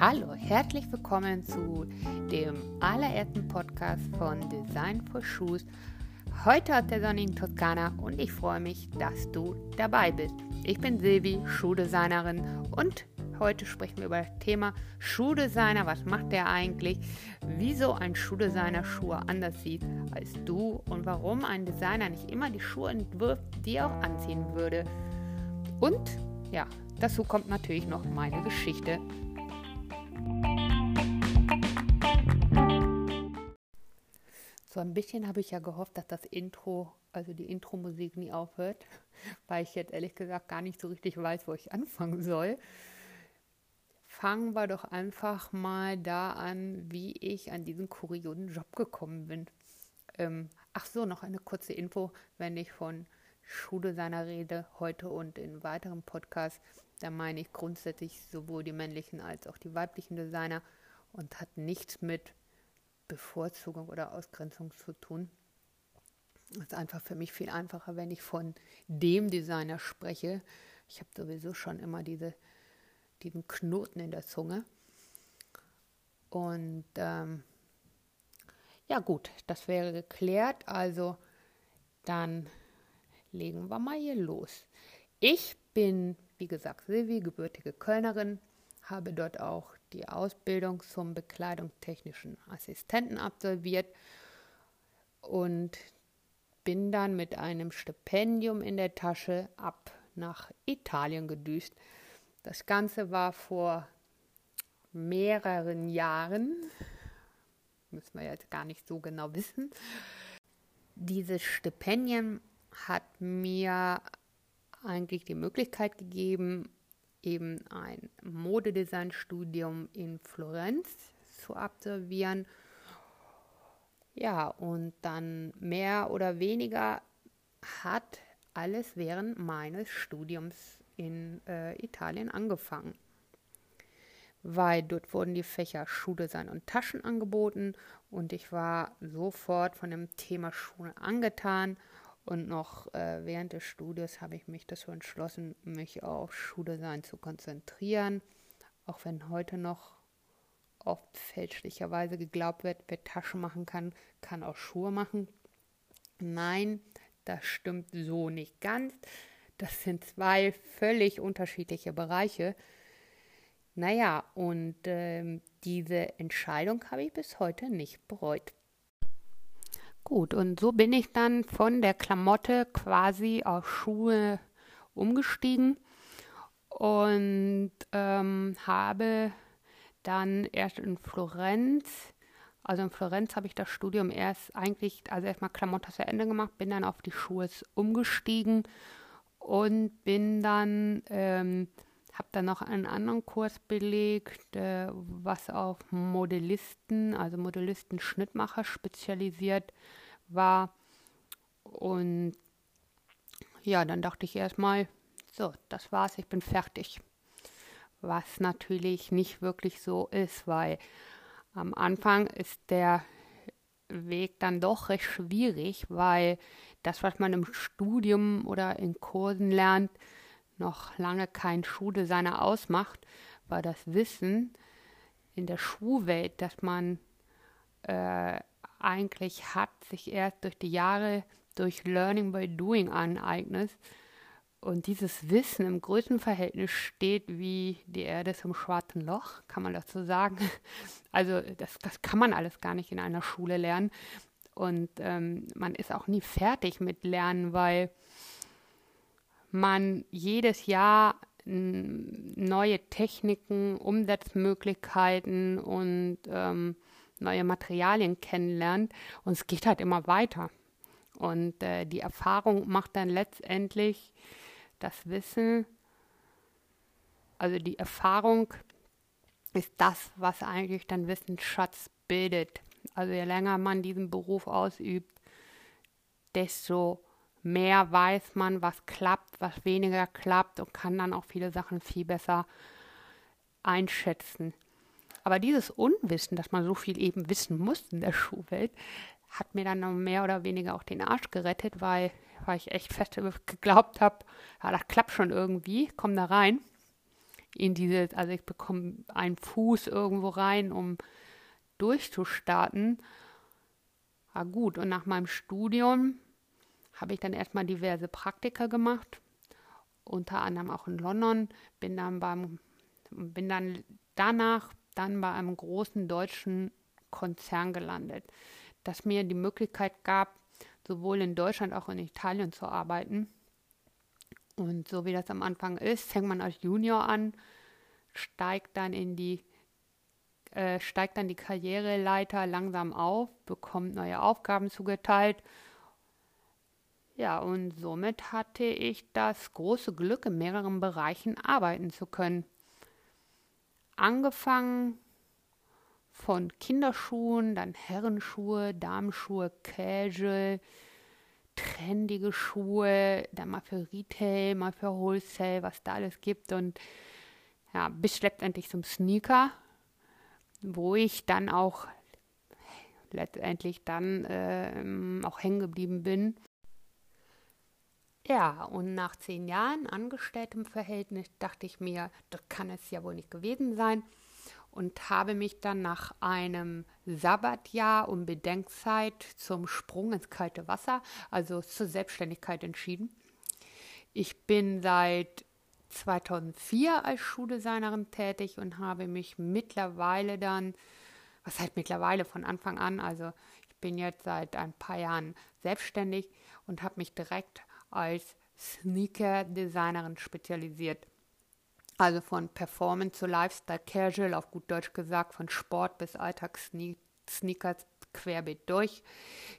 Hallo, herzlich willkommen zu dem allerersten Podcast von Design for Shoes. Heute aus der sonnigen Toskana und ich freue mich, dass du dabei bist. Ich bin Silvi, Schuhdesignerin und heute sprechen wir über das Thema Schuhdesigner. Was macht der eigentlich? Wieso ein Schuhdesigner Schuhe anders sieht als du und warum ein Designer nicht immer die Schuhe entwirft, die er auch anziehen würde. Und ja, dazu kommt natürlich noch meine Geschichte So ein bisschen habe ich ja gehofft, dass das Intro, also die Intro-Musik nie aufhört, weil ich jetzt ehrlich gesagt gar nicht so richtig weiß, wo ich anfangen soll. Fangen wir doch einfach mal da an, wie ich an diesen kuriosen Job gekommen bin. Ähm, ach so, noch eine kurze Info, wenn ich von Schule seiner rede, heute und in weiteren Podcasts, da meine ich grundsätzlich sowohl die männlichen als auch die weiblichen Designer und hat nichts mit Bevorzugung oder Ausgrenzung zu tun. Es ist einfach für mich viel einfacher, wenn ich von dem Designer spreche. Ich habe sowieso schon immer diese, diesen Knoten in der Zunge. Und ähm, ja gut, das wäre geklärt. Also dann legen wir mal hier los. Ich bin, wie gesagt, Silvi, gebürtige Kölnerin, habe dort auch die Ausbildung zum bekleidungstechnischen Assistenten absolviert und bin dann mit einem Stipendium in der Tasche ab nach Italien gedüst. Das Ganze war vor mehreren Jahren, müssen wir jetzt gar nicht so genau wissen. Dieses Stipendium hat mir eigentlich die Möglichkeit gegeben, eben ein Modedesign-Studium in Florenz zu absolvieren. Ja, und dann mehr oder weniger hat alles während meines Studiums in äh, Italien angefangen. Weil dort wurden die Fächer Schuhdesign und Taschen angeboten und ich war sofort von dem Thema Schuhe angetan und noch äh, während des Studiums habe ich mich dazu entschlossen, mich auf Schuhdesign zu konzentrieren. Auch wenn heute noch oft fälschlicherweise geglaubt wird, wer Taschen machen kann, kann auch Schuhe machen. Nein, das stimmt so nicht ganz. Das sind zwei völlig unterschiedliche Bereiche. Naja, und äh, diese Entscheidung habe ich bis heute nicht bereut. Gut, und so bin ich dann von der Klamotte quasi auf Schuhe umgestiegen und ähm, habe dann erst in Florenz, also in Florenz habe ich das Studium erst eigentlich, also erstmal Klamotte zu Ende gemacht, bin dann auf die Schuhe umgestiegen und bin dann, ähm, habe dann noch einen anderen Kurs belegt, äh, was auf Modellisten, also Modellisten-Schnittmacher spezialisiert war. Und ja, dann dachte ich erstmal, so, das war's, ich bin fertig. Was natürlich nicht wirklich so ist, weil am Anfang ist der Weg dann doch recht schwierig, weil das, was man im Studium oder in Kursen lernt, noch lange kein Schuhdesigner ausmacht, weil das Wissen in der Schuhwelt, dass man äh, eigentlich hat, sich erst durch die Jahre durch Learning by Doing aneignet. Und dieses Wissen im Größenverhältnis steht wie die Erde zum schwarzen Loch, kann man dazu sagen. Also das, das kann man alles gar nicht in einer Schule lernen. Und ähm, man ist auch nie fertig mit Lernen, weil man jedes Jahr neue Techniken, Umsetzmöglichkeiten und ähm, neue Materialien kennenlernt und es geht halt immer weiter. Und äh, die Erfahrung macht dann letztendlich das Wissen, also die Erfahrung ist das, was eigentlich dann Wissensschatz bildet. Also je länger man diesen Beruf ausübt, desto mehr weiß man, was klappt, was weniger klappt und kann dann auch viele Sachen viel besser einschätzen. Aber dieses Unwissen, dass man so viel eben wissen muss in der Schulwelt, hat mir dann mehr oder weniger auch den Arsch gerettet, weil, weil ich echt fest geglaubt habe, ja, das klappt schon irgendwie, komm da rein. in dieses, also ich bekomme einen Fuß irgendwo rein, um durchzustarten. War gut. Und nach meinem Studium habe ich dann erstmal diverse Praktika gemacht, unter anderem auch in London. Bin dann beim, bin dann danach dann bei einem großen deutschen Konzern gelandet, das mir die Möglichkeit gab, sowohl in Deutschland auch in Italien zu arbeiten. Und so wie das am Anfang ist, fängt man als Junior an, steigt dann in die äh, steigt dann die Karriereleiter langsam auf, bekommt neue Aufgaben zugeteilt. Ja, und somit hatte ich das große Glück, in mehreren Bereichen arbeiten zu können. Angefangen von Kinderschuhen, dann Herrenschuhe, Damenschuhe, Casual, trendige Schuhe, dann mal für Retail, mal für Wholesale, was da alles gibt und ja, bis letztendlich zum Sneaker, wo ich dann auch letztendlich dann äh, auch hängen geblieben bin. Ja, und nach zehn Jahren angestelltem Verhältnis dachte ich mir, das kann es ja wohl nicht gewesen sein und habe mich dann nach einem Sabbatjahr und Bedenkzeit zum Sprung ins kalte Wasser, also zur Selbstständigkeit entschieden. Ich bin seit 2004 als Schuhdesignerin tätig und habe mich mittlerweile dann, was heißt mittlerweile von Anfang an, also ich bin jetzt seit ein paar Jahren selbstständig und habe mich direkt als Sneaker-Designerin spezialisiert. Also von Performance zu Lifestyle Casual, auf gut Deutsch gesagt, von Sport bis Alltagssneakers querbeet durch.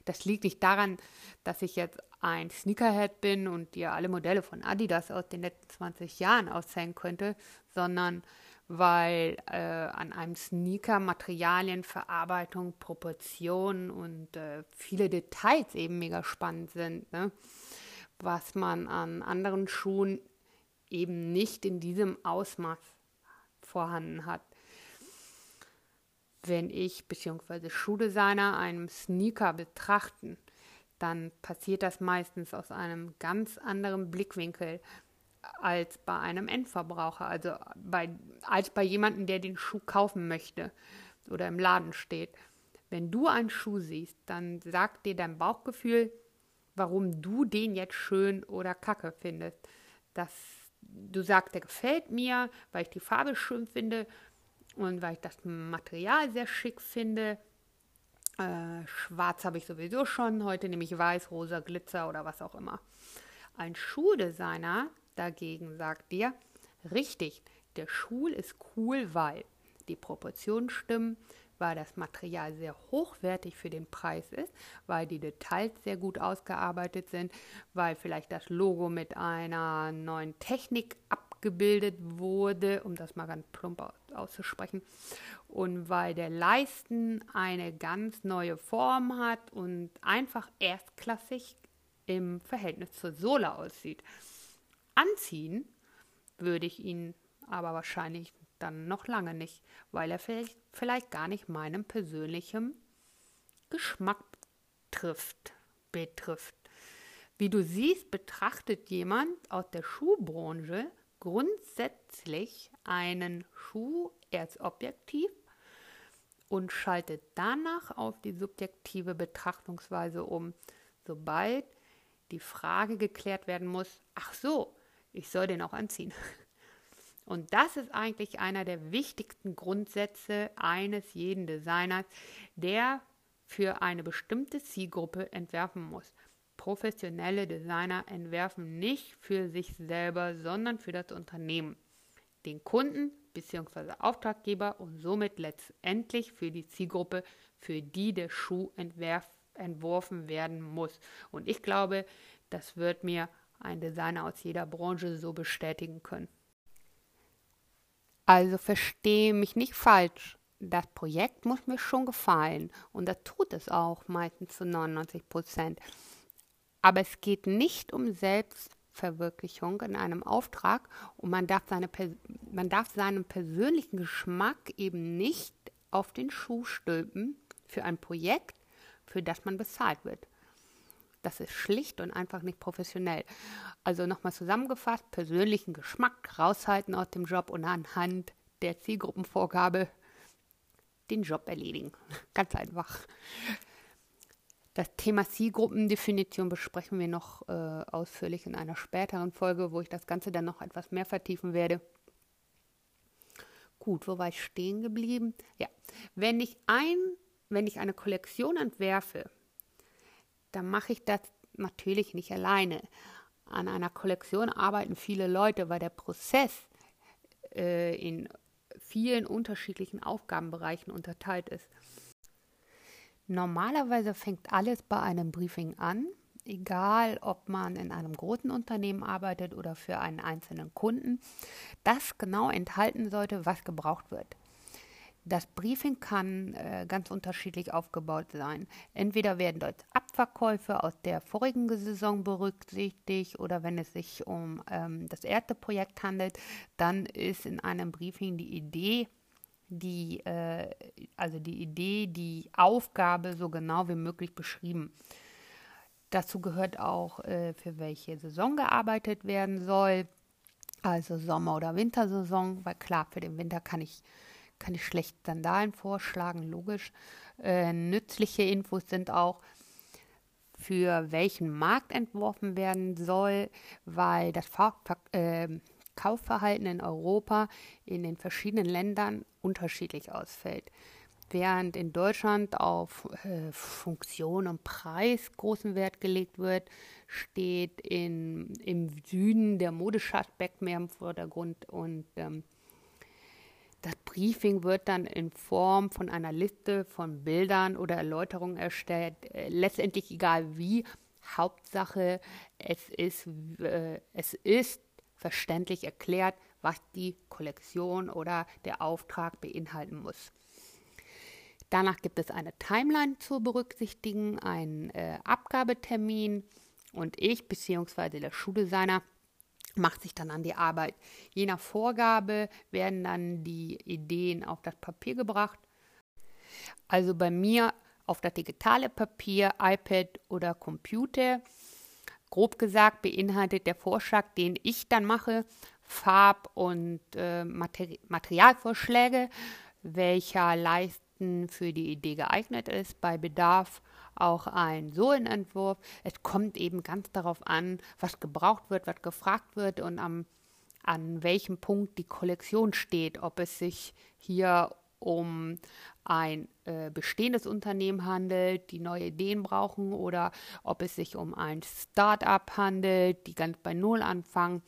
Das liegt nicht daran, dass ich jetzt ein Sneakerhead bin und dir alle Modelle von Adidas aus den letzten 20 Jahren auszählen könnte, sondern weil äh, an einem Sneaker Materialien, Verarbeitung, Proportionen und äh, viele Details eben mega spannend sind, ne? Was man an anderen Schuhen eben nicht in diesem Ausmaß vorhanden hat. Wenn ich bzw. Schuhdesigner einen Sneaker betrachten, dann passiert das meistens aus einem ganz anderen Blickwinkel als bei einem Endverbraucher, also bei, als bei jemandem, der den Schuh kaufen möchte oder im Laden steht. Wenn du einen Schuh siehst, dann sagt dir dein Bauchgefühl, warum du den jetzt schön oder kacke findest. Das du sagst, der gefällt mir, weil ich die Farbe schön finde und weil ich das Material sehr schick finde. Äh, schwarz habe ich sowieso schon, heute nehme ich weiß, rosa, Glitzer oder was auch immer. Ein Schuhdesigner dagegen sagt dir, richtig, der Schuh ist cool, weil die Proportionen stimmen, weil das Material sehr hochwertig für den Preis ist, weil die Details sehr gut ausgearbeitet sind, weil vielleicht das Logo mit einer neuen Technik abgebildet wurde, um das mal ganz plump auszusprechen, und weil der Leisten eine ganz neue Form hat und einfach erstklassig im Verhältnis zur Sohle aussieht. Anziehen würde ich ihn aber wahrscheinlich dann noch lange nicht, weil er vielleicht, vielleicht gar nicht meinem persönlichen Geschmack trifft, betrifft. Wie du siehst, betrachtet jemand aus der Schuhbranche grundsätzlich einen Schuh erst objektiv und schaltet danach auf die subjektive Betrachtungsweise um, sobald die Frage geklärt werden muss, ach so, ich soll den auch anziehen. Und das ist eigentlich einer der wichtigsten Grundsätze eines jeden Designers, der für eine bestimmte Zielgruppe entwerfen muss. Professionelle Designer entwerfen nicht für sich selber, sondern für das Unternehmen, den Kunden bzw. Auftraggeber und somit letztendlich für die Zielgruppe, für die der Schuh entworfen werden muss. Und ich glaube, das wird mir ein Designer aus jeder Branche so bestätigen können. Also verstehe mich nicht falsch. Das Projekt muss mir schon gefallen und das tut es auch meistens zu 99 Prozent. Aber es geht nicht um Selbstverwirklichung in einem Auftrag und man darf, seine, man darf seinen persönlichen Geschmack eben nicht auf den Schuh stülpen für ein Projekt, für das man bezahlt wird. Das ist schlicht und einfach nicht professionell. Also nochmal zusammengefasst, persönlichen Geschmack raushalten aus dem Job und anhand der Zielgruppenvorgabe den Job erledigen. Ganz einfach. Das Thema Zielgruppendefinition besprechen wir noch äh, ausführlich in einer späteren Folge, wo ich das Ganze dann noch etwas mehr vertiefen werde. Gut, wo war ich stehen geblieben? Ja, wenn ich ein, wenn ich eine Kollektion entwerfe, dann mache ich das natürlich nicht alleine. An einer Kollektion arbeiten viele Leute, weil der Prozess äh, in vielen unterschiedlichen Aufgabenbereichen unterteilt ist. Normalerweise fängt alles bei einem Briefing an, egal ob man in einem großen Unternehmen arbeitet oder für einen einzelnen Kunden, das genau enthalten sollte, was gebraucht wird. Das Briefing kann äh, ganz unterschiedlich aufgebaut sein. Entweder werden dort Abverkäufe aus der vorigen Saison berücksichtigt oder wenn es sich um ähm, das erste Projekt handelt, dann ist in einem Briefing die Idee, die, äh, also die Idee, die Aufgabe so genau wie möglich beschrieben. Dazu gehört auch, äh, für welche Saison gearbeitet werden soll, also Sommer- oder Wintersaison, weil klar, für den Winter kann ich kann ich schlecht Sandalen vorschlagen, logisch. Äh, nützliche Infos sind auch, für welchen Markt entworfen werden soll, weil das Ver äh, Kaufverhalten in Europa in den verschiedenen Ländern unterschiedlich ausfällt. Während in Deutschland auf äh, Funktion und Preis großen Wert gelegt wird, steht in, im Süden der modische Aspekt mehr im Vordergrund und ähm, das Briefing wird dann in Form von einer Liste von Bildern oder Erläuterungen erstellt. Äh, letztendlich egal wie. Hauptsache, es ist, äh, es ist verständlich erklärt, was die Kollektion oder der Auftrag beinhalten muss. Danach gibt es eine Timeline zu berücksichtigen, einen äh, Abgabetermin und ich bzw. der Schuldesigner macht sich dann an die Arbeit. Je nach Vorgabe werden dann die Ideen auf das Papier gebracht. Also bei mir auf das digitale Papier, iPad oder Computer. Grob gesagt beinhaltet der Vorschlag, den ich dann mache, Farb- und äh, Materi Materialvorschläge, welcher Leisten für die Idee geeignet ist. Bei Bedarf auch ein Sohlenentwurf. Es kommt eben ganz darauf an, was gebraucht wird, was gefragt wird und am, an welchem Punkt die Kollektion steht. Ob es sich hier um ein äh, bestehendes Unternehmen handelt, die neue Ideen brauchen, oder ob es sich um ein Start-up handelt, die ganz bei Null anfangen.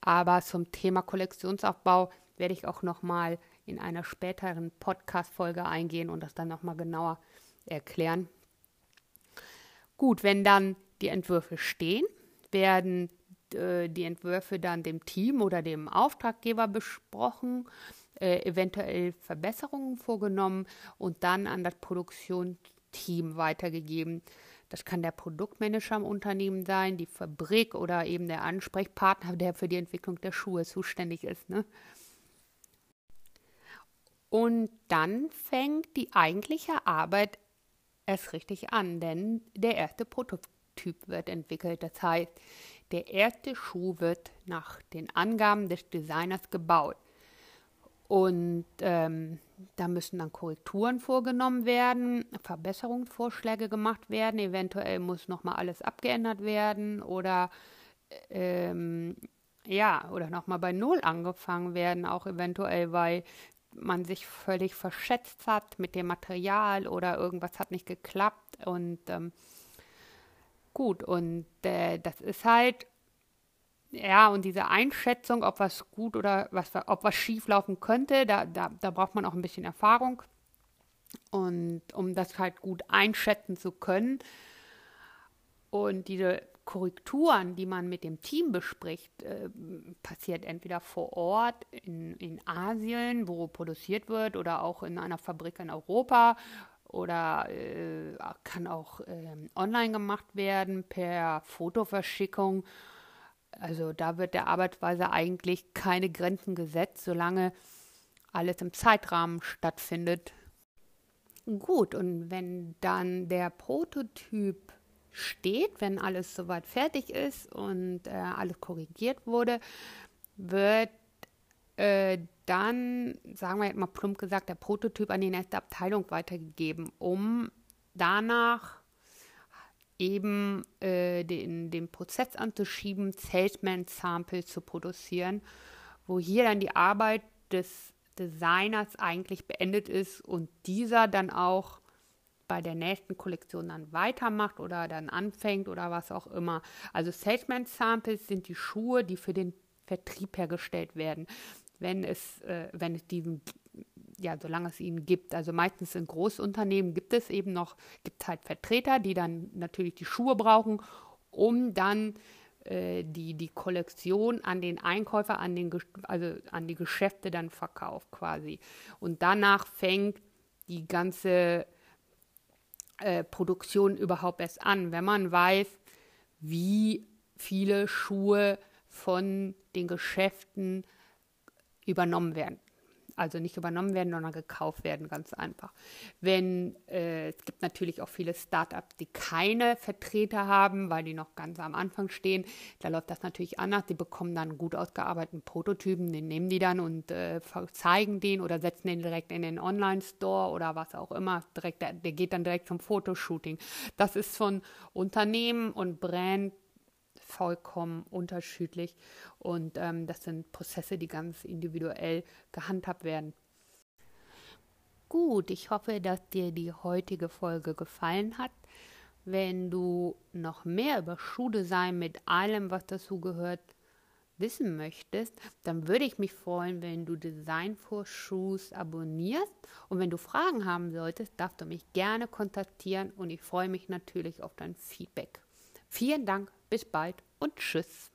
Aber zum Thema Kollektionsaufbau werde ich auch nochmal in einer späteren Podcast-Folge eingehen und das dann nochmal genauer erklären. Gut, wenn dann die Entwürfe stehen, werden äh, die Entwürfe dann dem Team oder dem Auftraggeber besprochen, äh, eventuell Verbesserungen vorgenommen und dann an das Produktionsteam weitergegeben. Das kann der Produktmanager im Unternehmen sein, die Fabrik oder eben der Ansprechpartner, der für die Entwicklung der Schuhe zuständig ist. Ne? Und dann fängt die eigentliche Arbeit erst richtig an, denn der erste Prototyp wird entwickelt. Das heißt, der erste Schuh wird nach den Angaben des Designers gebaut. Und ähm, da müssen dann Korrekturen vorgenommen werden, Verbesserungsvorschläge gemacht werden, eventuell muss nochmal alles abgeändert werden oder ähm, ja, oder nochmal bei Null angefangen werden, auch eventuell, weil man sich völlig verschätzt hat mit dem Material oder irgendwas hat nicht geklappt und ähm, gut und äh, das ist halt ja und diese Einschätzung, ob was gut oder was ob was schief laufen könnte, da, da, da braucht man auch ein bisschen Erfahrung. Und um das halt gut einschätzen zu können und diese Korrekturen, die man mit dem Team bespricht, äh, passiert entweder vor Ort in, in Asien, wo produziert wird, oder auch in einer Fabrik in Europa oder äh, kann auch äh, online gemacht werden per Fotoverschickung. Also da wird der Arbeitsweise eigentlich keine Grenzen gesetzt, solange alles im Zeitrahmen stattfindet. Gut, und wenn dann der Prototyp steht, wenn alles soweit fertig ist und äh, alles korrigiert wurde, wird äh, dann, sagen wir jetzt mal plump gesagt, der Prototyp an die nächste Abteilung weitergegeben, um danach eben äh, den, den Prozess anzuschieben, Salesman-Samples zu produzieren, wo hier dann die Arbeit des Designers eigentlich beendet ist und dieser dann auch bei der nächsten Kollektion dann weitermacht oder dann anfängt oder was auch immer. Also Salesman Samples sind die Schuhe, die für den Vertrieb hergestellt werden, wenn es, äh, wenn es diesen, ja, solange es ihn gibt. Also meistens in Großunternehmen gibt es eben noch, gibt halt Vertreter, die dann natürlich die Schuhe brauchen, um dann äh, die, die Kollektion an den Einkäufer, an den, also an die Geschäfte dann verkauft quasi. Und danach fängt die ganze äh, Produktion überhaupt erst an, wenn man weiß, wie viele Schuhe von den Geschäften übernommen werden also nicht übernommen werden, sondern gekauft werden, ganz einfach. Wenn äh, es gibt natürlich auch viele Startups, die keine Vertreter haben, weil die noch ganz am Anfang stehen. Da läuft das natürlich anders. Die bekommen dann gut ausgearbeiteten Prototypen, den nehmen die dann und äh, zeigen den oder setzen den direkt in den Online-Store oder was auch immer. Direkt, der, der geht dann direkt zum Fotoshooting. Das ist von Unternehmen und Brand vollkommen unterschiedlich und ähm, das sind Prozesse, die ganz individuell gehandhabt werden. Gut, ich hoffe, dass dir die heutige Folge gefallen hat. Wenn du noch mehr über Schuhdesign mit allem, was dazu gehört, wissen möchtest, dann würde ich mich freuen, wenn du Design for Shoes abonnierst. Und wenn du Fragen haben solltest, darfst du mich gerne kontaktieren und ich freue mich natürlich auf dein Feedback. Vielen Dank, bis bald und tschüss.